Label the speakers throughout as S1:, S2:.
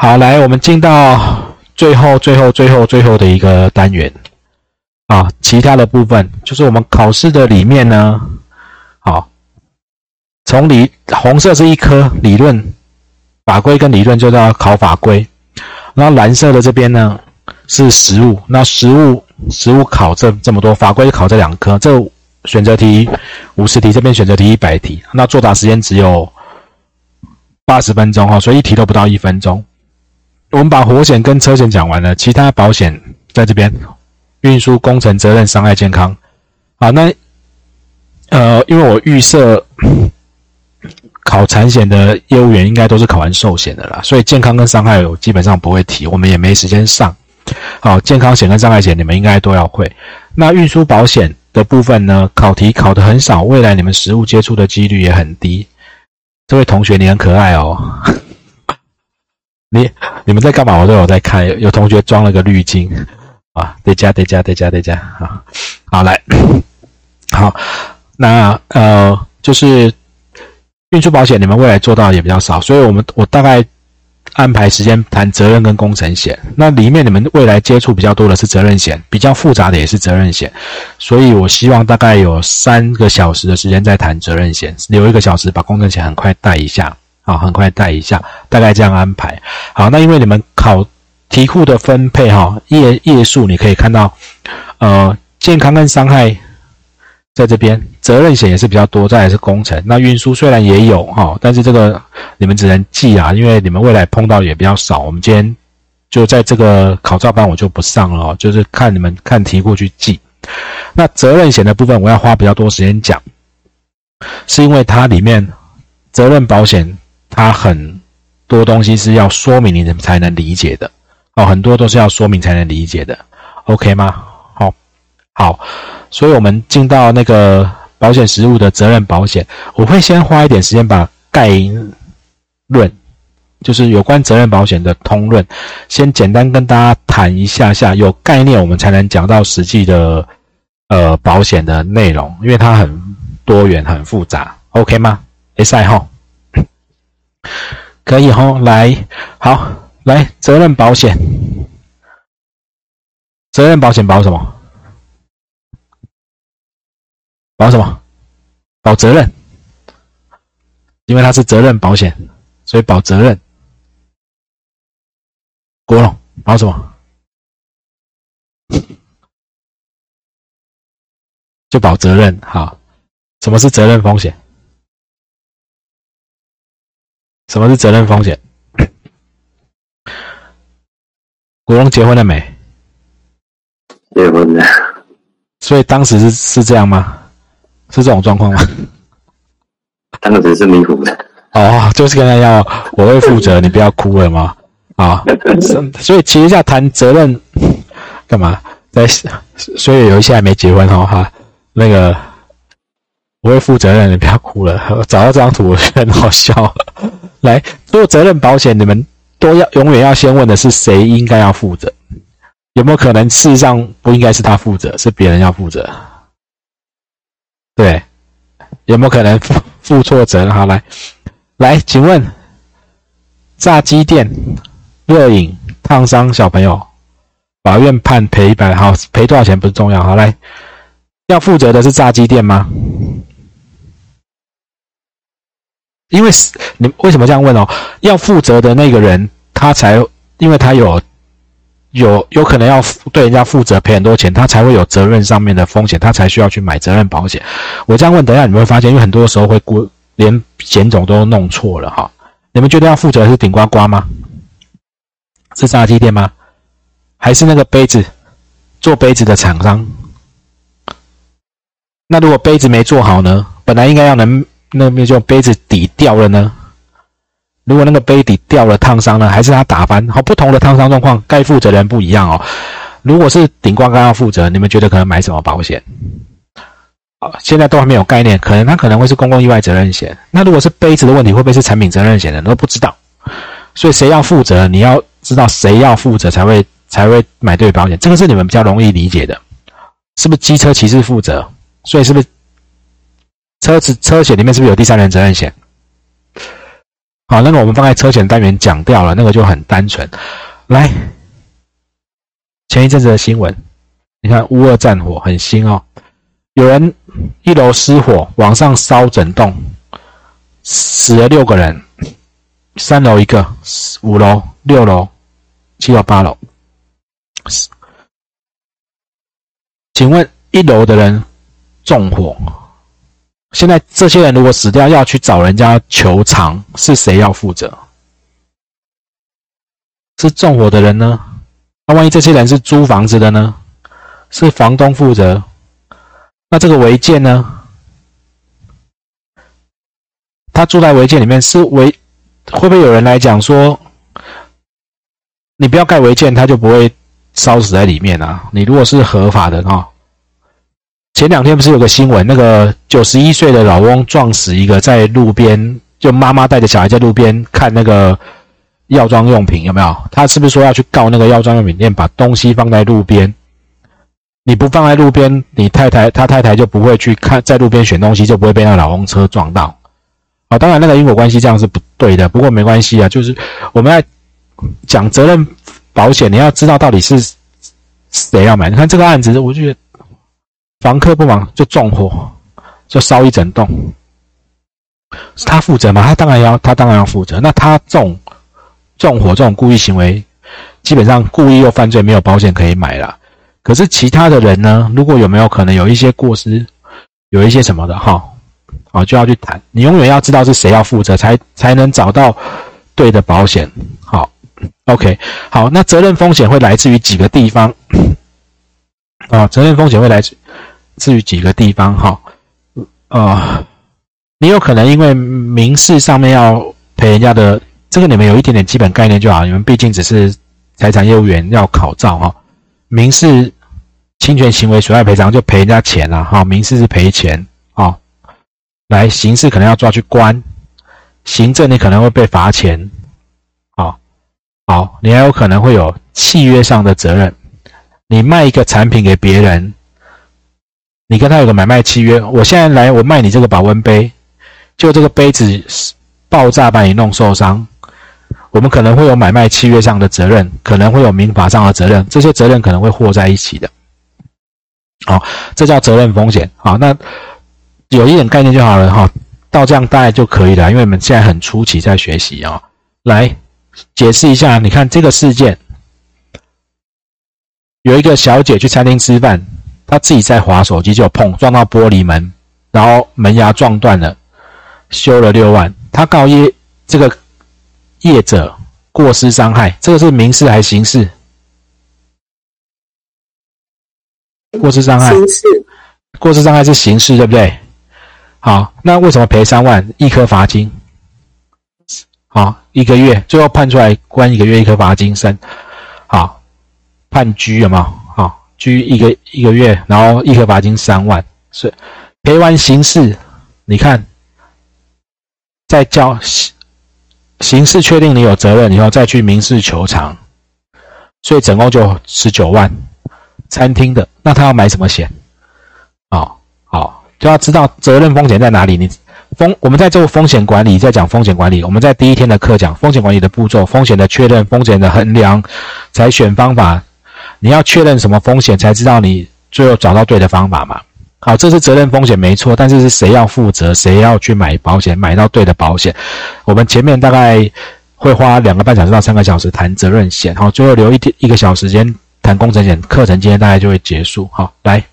S1: 好，来，我们进到最后、最后、最后、最后的一个单元啊，其他的部分就是我们考试的里面呢，好，从理红色是一科理论法规跟理论，就叫考法规，然后蓝色的这边呢是实物，那实物实物考这这么多，法规考这两科，这选择题五十题，这边选择题一百题，那作答时间只有。八十分钟哈，所以一题都不到一分钟。我们把火险跟车险讲完了，其他保险在这边，运输、工程、责任、伤害、健康。好，那呃，因为我预设考产险的业务员应该都是考完寿险的啦，所以健康跟伤害我基本上不会提，我们也没时间上。好，健康险跟伤害险你们应该都要会。那运输保险的部分呢，考题考的很少，未来你们实物接触的几率也很低。这位同学，你很可爱哦。你你们在干嘛？我都有在看。有同学装了个滤镜啊，得加得加得加得加啊。好来，好，那呃，就是运输保险，你们未来做到也比较少，所以我们我大概。安排时间谈责任跟工程险，那里面你们未来接触比较多的是责任险，比较复杂的也是责任险，所以我希望大概有三个小时的时间在谈责任险，留一个小时把工程险很快带一下，啊，很快带一下，大概这样安排。好，那因为你们考题库的分配哈，页页数你可以看到，呃，健康跟伤害。在这边，责任险也是比较多，再来是工程。那运输虽然也有哈，但是这个你们只能记啊，因为你们未来碰到也比较少。我们今天就在这个考照班我就不上了，就是看你们看题库去记。那责任险的部分我要花比较多时间讲，是因为它里面责任保险它很多东西是要说明你怎么才能理解的哦，很多都是要说明才能理解的，OK 吗？好，好。所以，我们进到那个保险实务的责任保险，我会先花一点时间把概论，就是有关责任保险的通论，先简单跟大家谈一下下，有概念，我们才能讲到实际的呃保险的内容，因为它很多元、很复杂，OK 吗？S I 哈，可以哈，来，好，来责任保险，责任保险保什么？保什么？保责任，因为它是责任保险，所以保责任。国龙保什么？就保责任。好，什么是责任风险？什么是责任风险？国龙结婚了没？
S2: 结婚了。
S1: 所以当时是是这样吗？是这种状况吗？
S2: 当时是迷糊的
S1: 哦，就是跟他要我会负责，你不要哭了吗？啊，所以其实要谈责任干嘛？在所以有一些还没结婚哦哈，那个我会负责任，你不要哭了。找到这张图很好笑。来做责任保险，你们都要永远要先问的是谁应该要负责？有没有可能事实上不应该是他负责，是别人要负责？对，有没有可能负负错责？好，来，来，请问，炸鸡店热饮烫伤小朋友，法院判赔一百，好，赔多少钱不是重要。好，来，要负责的是炸鸡店吗？因为是你为什么这样问哦？要负责的那个人，他才因为他有。有有可能要对人家负责赔很多钱，他才会有责任上面的风险，他才需要去买责任保险。我这样问，等一下你们会发现，因为很多时候会估连险种都弄错了哈。你们觉得要负责是顶呱呱吗？是炸鸡店吗？还是那个杯子做杯子的厂商？那如果杯子没做好呢？本来应该要能那面就杯子底掉了呢？如果那个杯底掉了烫伤呢，还是他打翻？好，不同的烫伤状况，该负责人不一样哦。如果是顶呱呱要负责，你们觉得可能买什么保险？好，现在都还没有概念，可能他可能会是公共意外责任险。那如果是杯子的问题，会不会是产品责任险的？都不知道。所以谁要负责？你要知道谁要负责才会才会买对保险。这个是你们比较容易理解的，是不是机车骑士负责？所以是不是车子车险里面是不是有第三人责任险？好，那个我们放在车险单元讲掉了，那个就很单纯。来，前一阵子的新闻，你看乌俄战火很新哦，有人一楼失火往上烧整栋，死了六个人，三楼一个，五楼、六楼、七楼、八楼。请问一楼的人纵火？现在这些人如果死掉，要去找人家求偿，是谁要负责？是纵火的人呢？那万一这些人是租房子的呢？是房东负责？那这个违建呢？他住在违建里面，是违会不会有人来讲说，你不要盖违建，他就不会烧死在里面啊？你如果是合法的哈。前两天不是有个新闻，那个九十一岁的老翁撞死一个在路边，就妈妈带着小孩在路边看那个药妆用品，有没有？他是不是说要去告那个药妆用品店，把东西放在路边？你不放在路边，你太太他太太就不会去看，在路边选东西，就不会被那老翁车撞到。啊，当然那个因果关系这样是不对的，不过没关系啊，就是我们要讲责任保险，你要知道到底是谁要买。你看这个案子，我就觉得。房客不忙就纵火，就烧一整栋，是他负责吗？他当然要，他当然要负责。那他纵纵火这种故意行为，基本上故意又犯罪，没有保险可以买了。可是其他的人呢？如果有没有可能有一些过失，有一些什么的哈，啊就要去谈。你永远要知道是谁要负责，才才能找到对的保险。好，OK，好，那责任风险会来自于几个地方啊？责任风险会来自。至于几个地方哈，呃，你有可能因为民事上面要赔人家的，这个你们有一点点基本概念就好。你们毕竟只是财产业务员要考照哈，民事侵权行为损害赔偿就赔人家钱了哈，民事是赔钱啊，来刑事可能要抓去关，行政你可能会被罚钱，好，好，你还有可能会有契约上的责任，你卖一个产品给别人。你跟他有个买卖契约，我现在来，我卖你这个保温杯，就这个杯子爆炸把你弄受伤，我们可能会有买卖契约上的责任，可能会有民法上的责任，这些责任可能会和在一起的。好，这叫责任风险。好，那有一点概念就好了哈，到这样大概就可以了，因为我们现在很初期在学习啊。来解释一下，你看这个事件，有一个小姐去餐厅吃饭。他自己在划手机就碰撞到玻璃门，然后门牙撞断了，修了六万。他告业这个业者过失伤害，这个是民事还是刑事？过失伤害。
S3: 刑事。
S1: 过失伤害是刑事，对不对？好，那为什么赔三万？一颗罚金。好，一个月，最后判出来关一个月，一颗罚金三。好，判拘有没有？拘一个一个月，然后一颗罚金三万，是赔完刑事，你看，再交刑刑事确定你有责任以后，再去民事求偿，所以总共就十九万。餐厅的那他要买什么险？哦，好，就要知道责任风险在哪里。你风我们在做风险管理，在讲风险管理，我们在第一天的课讲风险管理的步骤，风险的确认，风险的衡量，采选方法。你要确认什么风险，才知道你最后找到对的方法嘛？好，这是责任风险没错，但是是谁要负责，谁要去买保险，买到对的保险？我们前面大概会花两个半小时到三个小时谈责任险，好，最后留一天一个小时间谈工程险。课程今天大概就会结束。好，来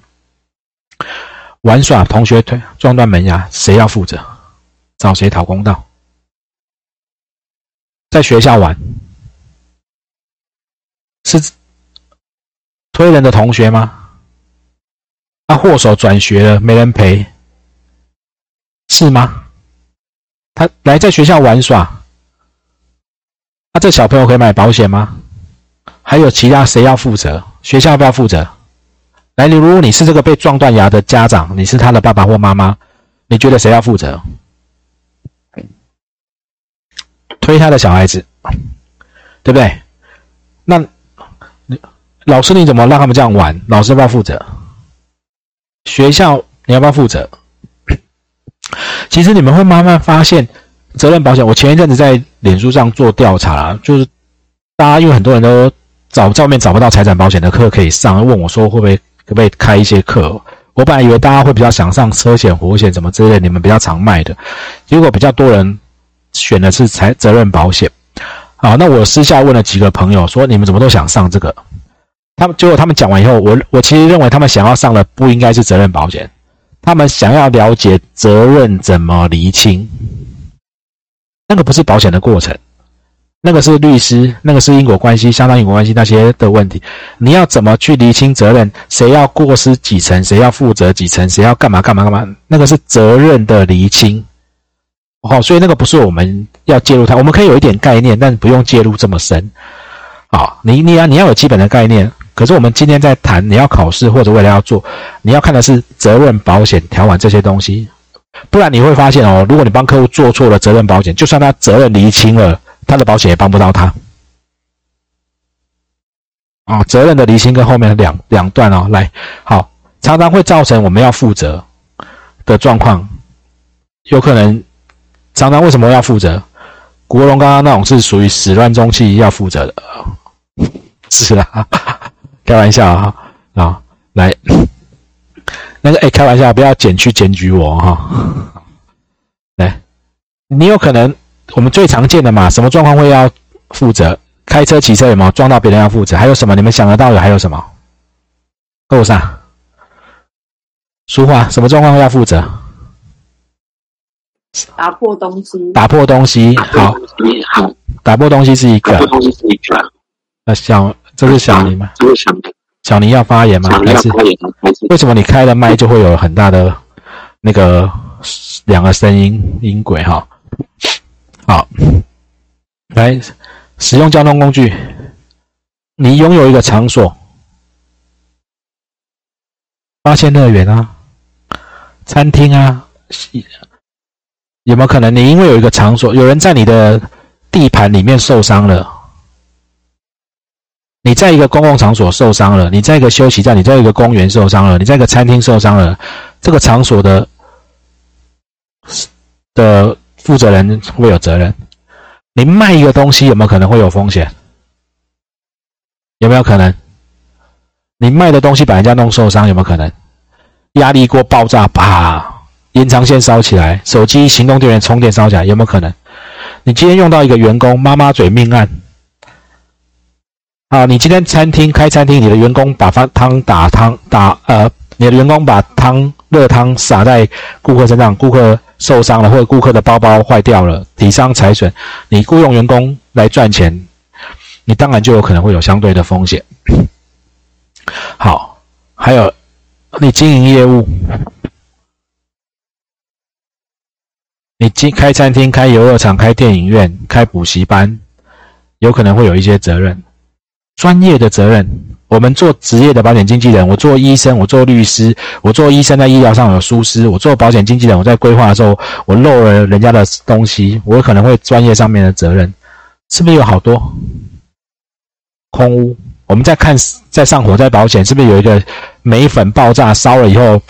S1: 玩耍，同学推撞断门牙，谁要负责？找谁讨公道？在学校玩是。推人的同学吗？他祸首转学了，没人陪，是吗？他来在学校玩耍，那这小朋友可以买保险吗？还有其他谁要负责？学校要不要负责？来，你如果你是这个被撞断牙的家长，你是他的爸爸或妈妈，你觉得谁要负责？推他的小孩子，对不对？那。老师，你怎么让他们这样玩？老师要不要负责？学校你要不要负责？其实你们会慢慢发现，责任保险，我前一阵子在脸书上做调查，就是大家因为很多人都找照面找不到财产保险的课可以上，问我说会不会可不可以开一些课？我本来以为大家会比较想上车险、活险什么之类，你们比较常卖的，结果比较多人选的是财责任保险。好，那我私下问了几个朋友，说你们怎么都想上这个？他们结果他们讲完以后，我我其实认为他们想要上的不应该是责任保险，他们想要了解责任怎么厘清，那个不是保险的过程。那个是律师，那个是因果关系，相当因果关系那些的问题，你要怎么去厘清责任？谁要过失几层？谁要负责几层？谁要干嘛干嘛干嘛？那个是责任的厘清。好，所以那个不是我们要介入它，我们可以有一点概念，但不用介入这么深。好，你你要你要有基本的概念。可是我们今天在谈，你要考试或者未来要做，你要看的是责任保险条款这些东西，不然你会发现哦，如果你帮客户做错了责任保险，就算他责任厘清了。他的保险也帮不到他啊！责任的离心跟后面的两两段哦，来好，常常会造成我们要负责的状况，有可能常常为什么要负责？国龙刚刚那种是属于始乱终弃要负责的，是啊，开玩笑啊啊！来，那个哎，开玩笑，不要检去检举我哈！来，你有可能。我们最常见的嘛，什么状况会要负责？开车、骑车有没有撞到别人要负责？还有什么？你们想得到的还有什么？够上。俗话，什么状况会要负责？
S3: 打破东西。
S1: 打破东西，好。好打破东西是一个。
S2: 打破东西是一个。
S1: 那小，这是小尼吗？这是小尼。小尼要发言吗？还是？为什么你开了麦就会有很大的那个两个声音音轨？哈。好，来使用交通工具。你拥有一个场所，八仙乐园啊，餐厅啊，有没有可能你因为有一个场所，有人在你的地盘里面受伤了？你在一个公共场所受伤了，你在一个休息站，你在一个公园受伤了，你在一个餐厅受伤了，这个场所的的。负责人会有责任。你卖一个东西有没有可能会有风险？有没有可能？你卖的东西把人家弄受伤有没有可能？压力锅爆炸，啪！延长线烧起来，手机行动电源充电烧起来有没有可能？你今天用到一个员工妈妈嘴命案，啊！你今天餐厅开餐厅，你的员工把饭汤打汤打呃，你的员工把汤热汤洒在顾客身上，顾客。受伤了，或者顾客的包包坏掉了，体伤财损，你雇佣员工来赚钱，你当然就有可能会有相对的风险。好，还有你经营业务，你经开餐厅、开游乐场、开电影院、开补习班，有可能会有一些责任，专业的责任。我们做职业的保险经纪人，我做医生，我做律师，我做医生在医疗上有疏失，我做保险经纪人，我在规划的时候我漏了人家的东西，我可能会专业上面的责任，是不是有好多空屋？我们在看在上火灾保险，是不是有一个煤粉爆炸烧了以后，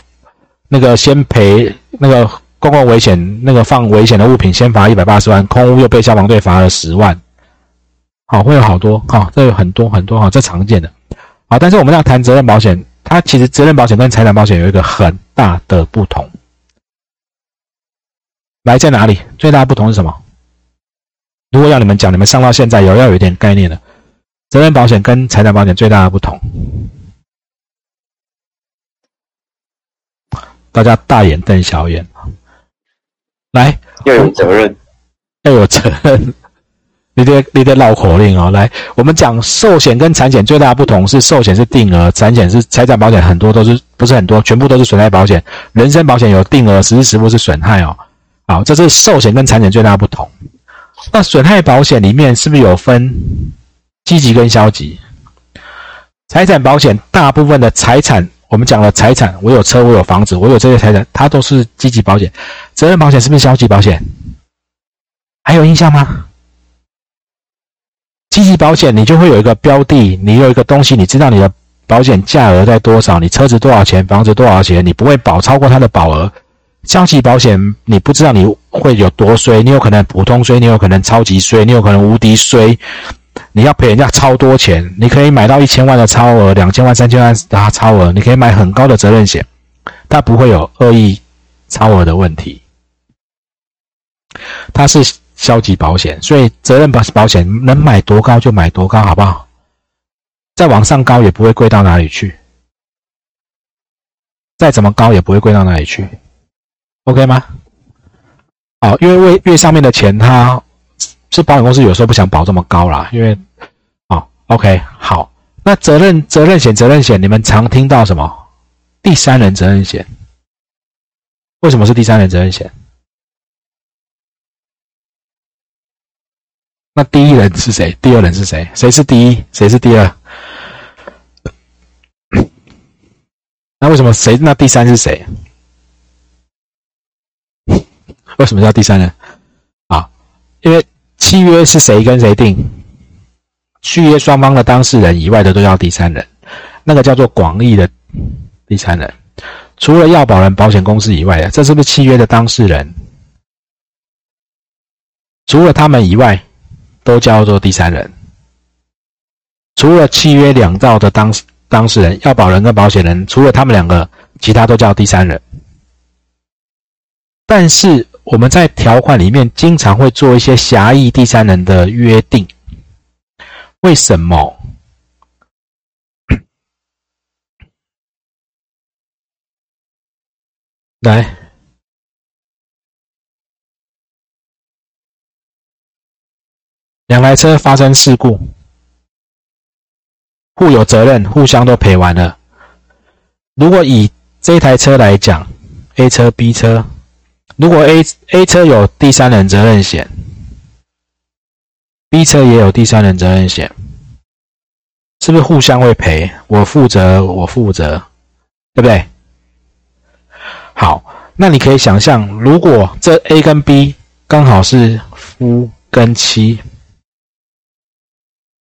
S1: 那个先赔那个公共危险那个放危险的物品先罚一百八十万，空屋又被消防队罚了十万，好会有好多哈，这有很多很多哈，这常见的。好，但是我们要谈责任保险，它其实责任保险跟财产保险有一个很大的不同。来，在哪里？最大的不同是什么？如果要你们讲，你们上到现在有要有一点概念的，责任保险跟财产保险最大的不同，大家大眼瞪小眼。来，
S2: 要有责任，
S1: 要有责任。你得你得绕口令哦，来，我们讲寿险跟产险最大的不同是，寿险是定额，产险是财产保险，很多都是不是很多，全部都是损害保险。人身保险有定额，实时实付是损害哦。好，这是寿险跟产险最大的不同。那损害保险里面是不是有分积极跟消极？财产保险大部分的财产，我们讲了财产，我有车，我有房子，我有这些财产，它都是积极保险。责任保险是不是消极保险？还有印象吗？积极保险，你就会有一个标的，你有一个东西，你知道你的保险价额在多少，你车子多少钱，房子多少钱，你不会保超过它的保额，消极保险你不知道你会有多衰，你有可能普通衰，你有可能超级衰，你有可能无敌衰，你要赔人家超多钱，你可以买到一千万的超额、两千万、三千万的超额，你可以买很高的责任险，它不会有恶意超额的问题。它是消极保险，所以责任保保险能买多高就买多高，好不好？再往上高也不会贵到哪里去，再怎么高也不会贵到哪里去，OK 吗？好，因为越越上面的钱，它是保险公司有时候不想保这么高啦，因为，好，OK，好，那责任责任险责任险，你们常听到什么？第三人责任险，为什么是第三人责任险？那第一人是谁？第二人是谁？谁是第一？谁是第二？那为什么谁？那第三是谁？为什么叫第三人？啊，因为契约是谁跟谁定，续约双方的当事人以外的都叫第三人，那个叫做广义的第三人。除了要保人保险公司以外的，这是不是契约的当事人？除了他们以外。都叫做第三人，除了契约两造的当事当事人、要保人跟保险人，除了他们两个，其他都叫第三人。但是我们在条款里面经常会做一些狭义第三人的约定，为什么？来。两台车发生事故，互有责任，互相都赔完了。如果以这台车来讲，A 车、B 车，如果 A A 车有第三人责任险，B 车也有第三人责任险，是不是互相会赔？我负责，我负责，对不对？好，那你可以想象，如果这 A 跟 B 刚好是夫跟妻。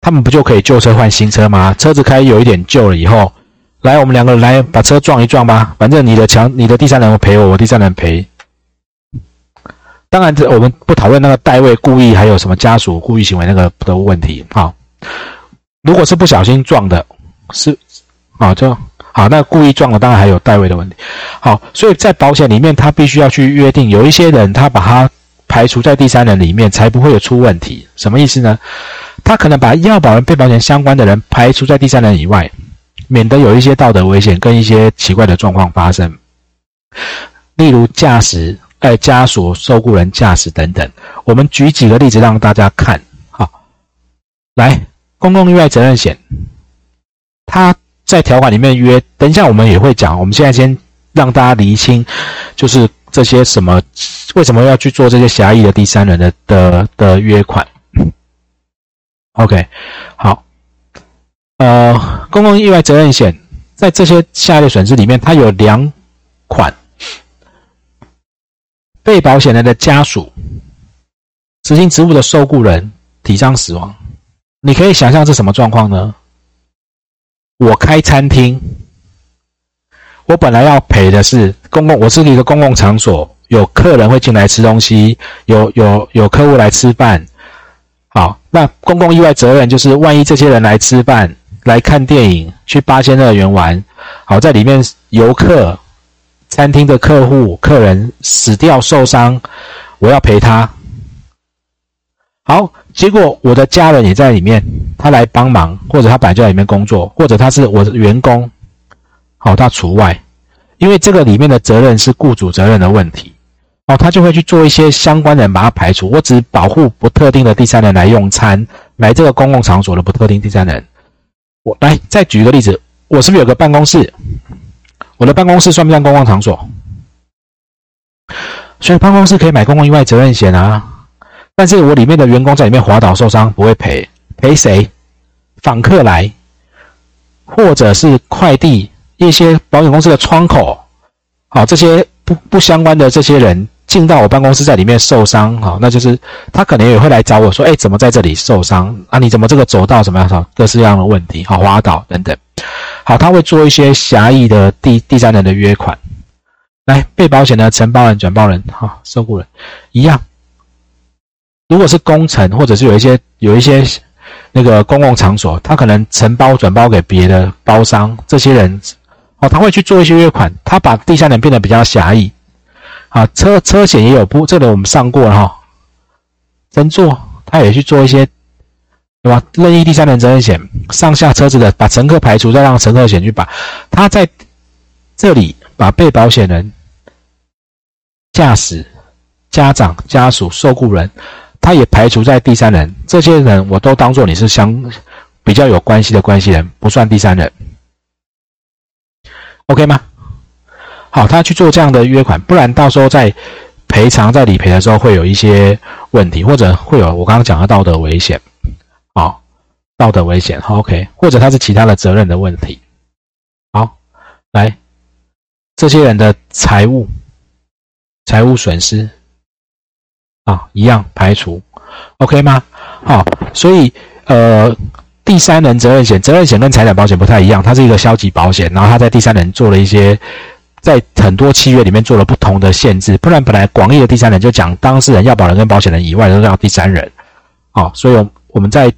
S1: 他们不就可以旧车换新车吗？车子开有一点旧了以后，来，我们两个人来把车撞一撞吧。反正你的强，你的第三人赔我，我第三人赔。当然，这我们不讨论那个代位故意，还有什么家属故意行为那个的问题。好，如果是不小心撞的，是，好就好。那故意撞了，当然还有代位的问题。好，所以在保险里面，他必须要去约定，有一些人他把他排除在第三人里面，才不会有出问题。什么意思呢？他可能把要保人、被保险相关的人排除在第三人以外，免得有一些道德危险跟一些奇怪的状况发生，例如驾驶、哎家属、受雇人驾驶等等。我们举几个例子让大家看。好，来，公共意外责任险，他在条款里面约，等一下我们也会讲。我们现在先让大家厘清，就是这些什么，为什么要去做这些狭义的第三人的的的约款。OK，好，呃，公共意外责任险在这些下列损失里面，它有两款，被保险人的家属执行职务的受雇人体伤死亡，你可以想象是什么状况呢？我开餐厅，我本来要赔的是公共，我是一个公共场所，有客人会进来吃东西，有有有客户来吃饭。好，那公共意外责任就是，万一这些人来吃饭、来看电影、去八仙乐园玩，好，在里面游客、餐厅的客户、客人死掉受伤，我要赔他。好，结果我的家人也在里面，他来帮忙，或者他本来就在里面工作，或者他是我的员工，哦，他除外，因为这个里面的责任是雇主责任的问题。哦，他就会去做一些相关的人把它排除。我只保护不特定的第三人来用餐，来这个公共场所的不特定第三人。我来再举一个例子，我是不是有个办公室？我的办公室算不算公共场所？所以办公室可以买公共意外责任险啊。但是我里面的员工在里面滑倒受伤不会赔，赔谁？访客来，或者是快递一些保险公司的窗口，好这些不不相关的这些人。进到我办公室，在里面受伤，好，那就是他可能也会来找我说，哎，怎么在这里受伤啊？你怎么这个走道怎么样？各式各样的问题，好，滑倒等等，好，他会做一些狭义的第第三人的约款。来，被保险的承包人、转包人、哈受雇人一样。如果是工程，或者是有一些有一些那个公共场所，他可能承包转包给别的包商，这些人他会去做一些约款，他把第三人变得比较狭义。啊，车车险也有不，这里我们上过了哈。真做，他也去做一些，对吧？任意第三人责任险，上下车子的把乘客排除，再让乘客险去把，他在这里把被保险人、驾驶、家长、家属、受雇人，他也排除在第三人，这些人我都当做你是相比较有关系的关系人，不算第三人，OK 吗？好，他去做这样的约款，不然到时候在赔偿、在理赔的时候会有一些问题，或者会有我刚刚讲的道德危险。好，道德危险，OK，或者他是其他的责任的问题。好，来，这些人的财务、财务损失啊，一样排除，OK 吗？好，所以呃，第三人责任险，责任险跟财产保险不太一样，它是一个消极保险，然后他在第三人做了一些。在很多契约里面做了不同的限制，不然本来广义的第三人就讲当事人、要保人跟保险人以外都要第三人，好，所以我们在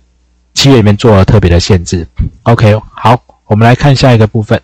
S1: 契约里面做了特别的限制。OK，好，我们来看下一个部分。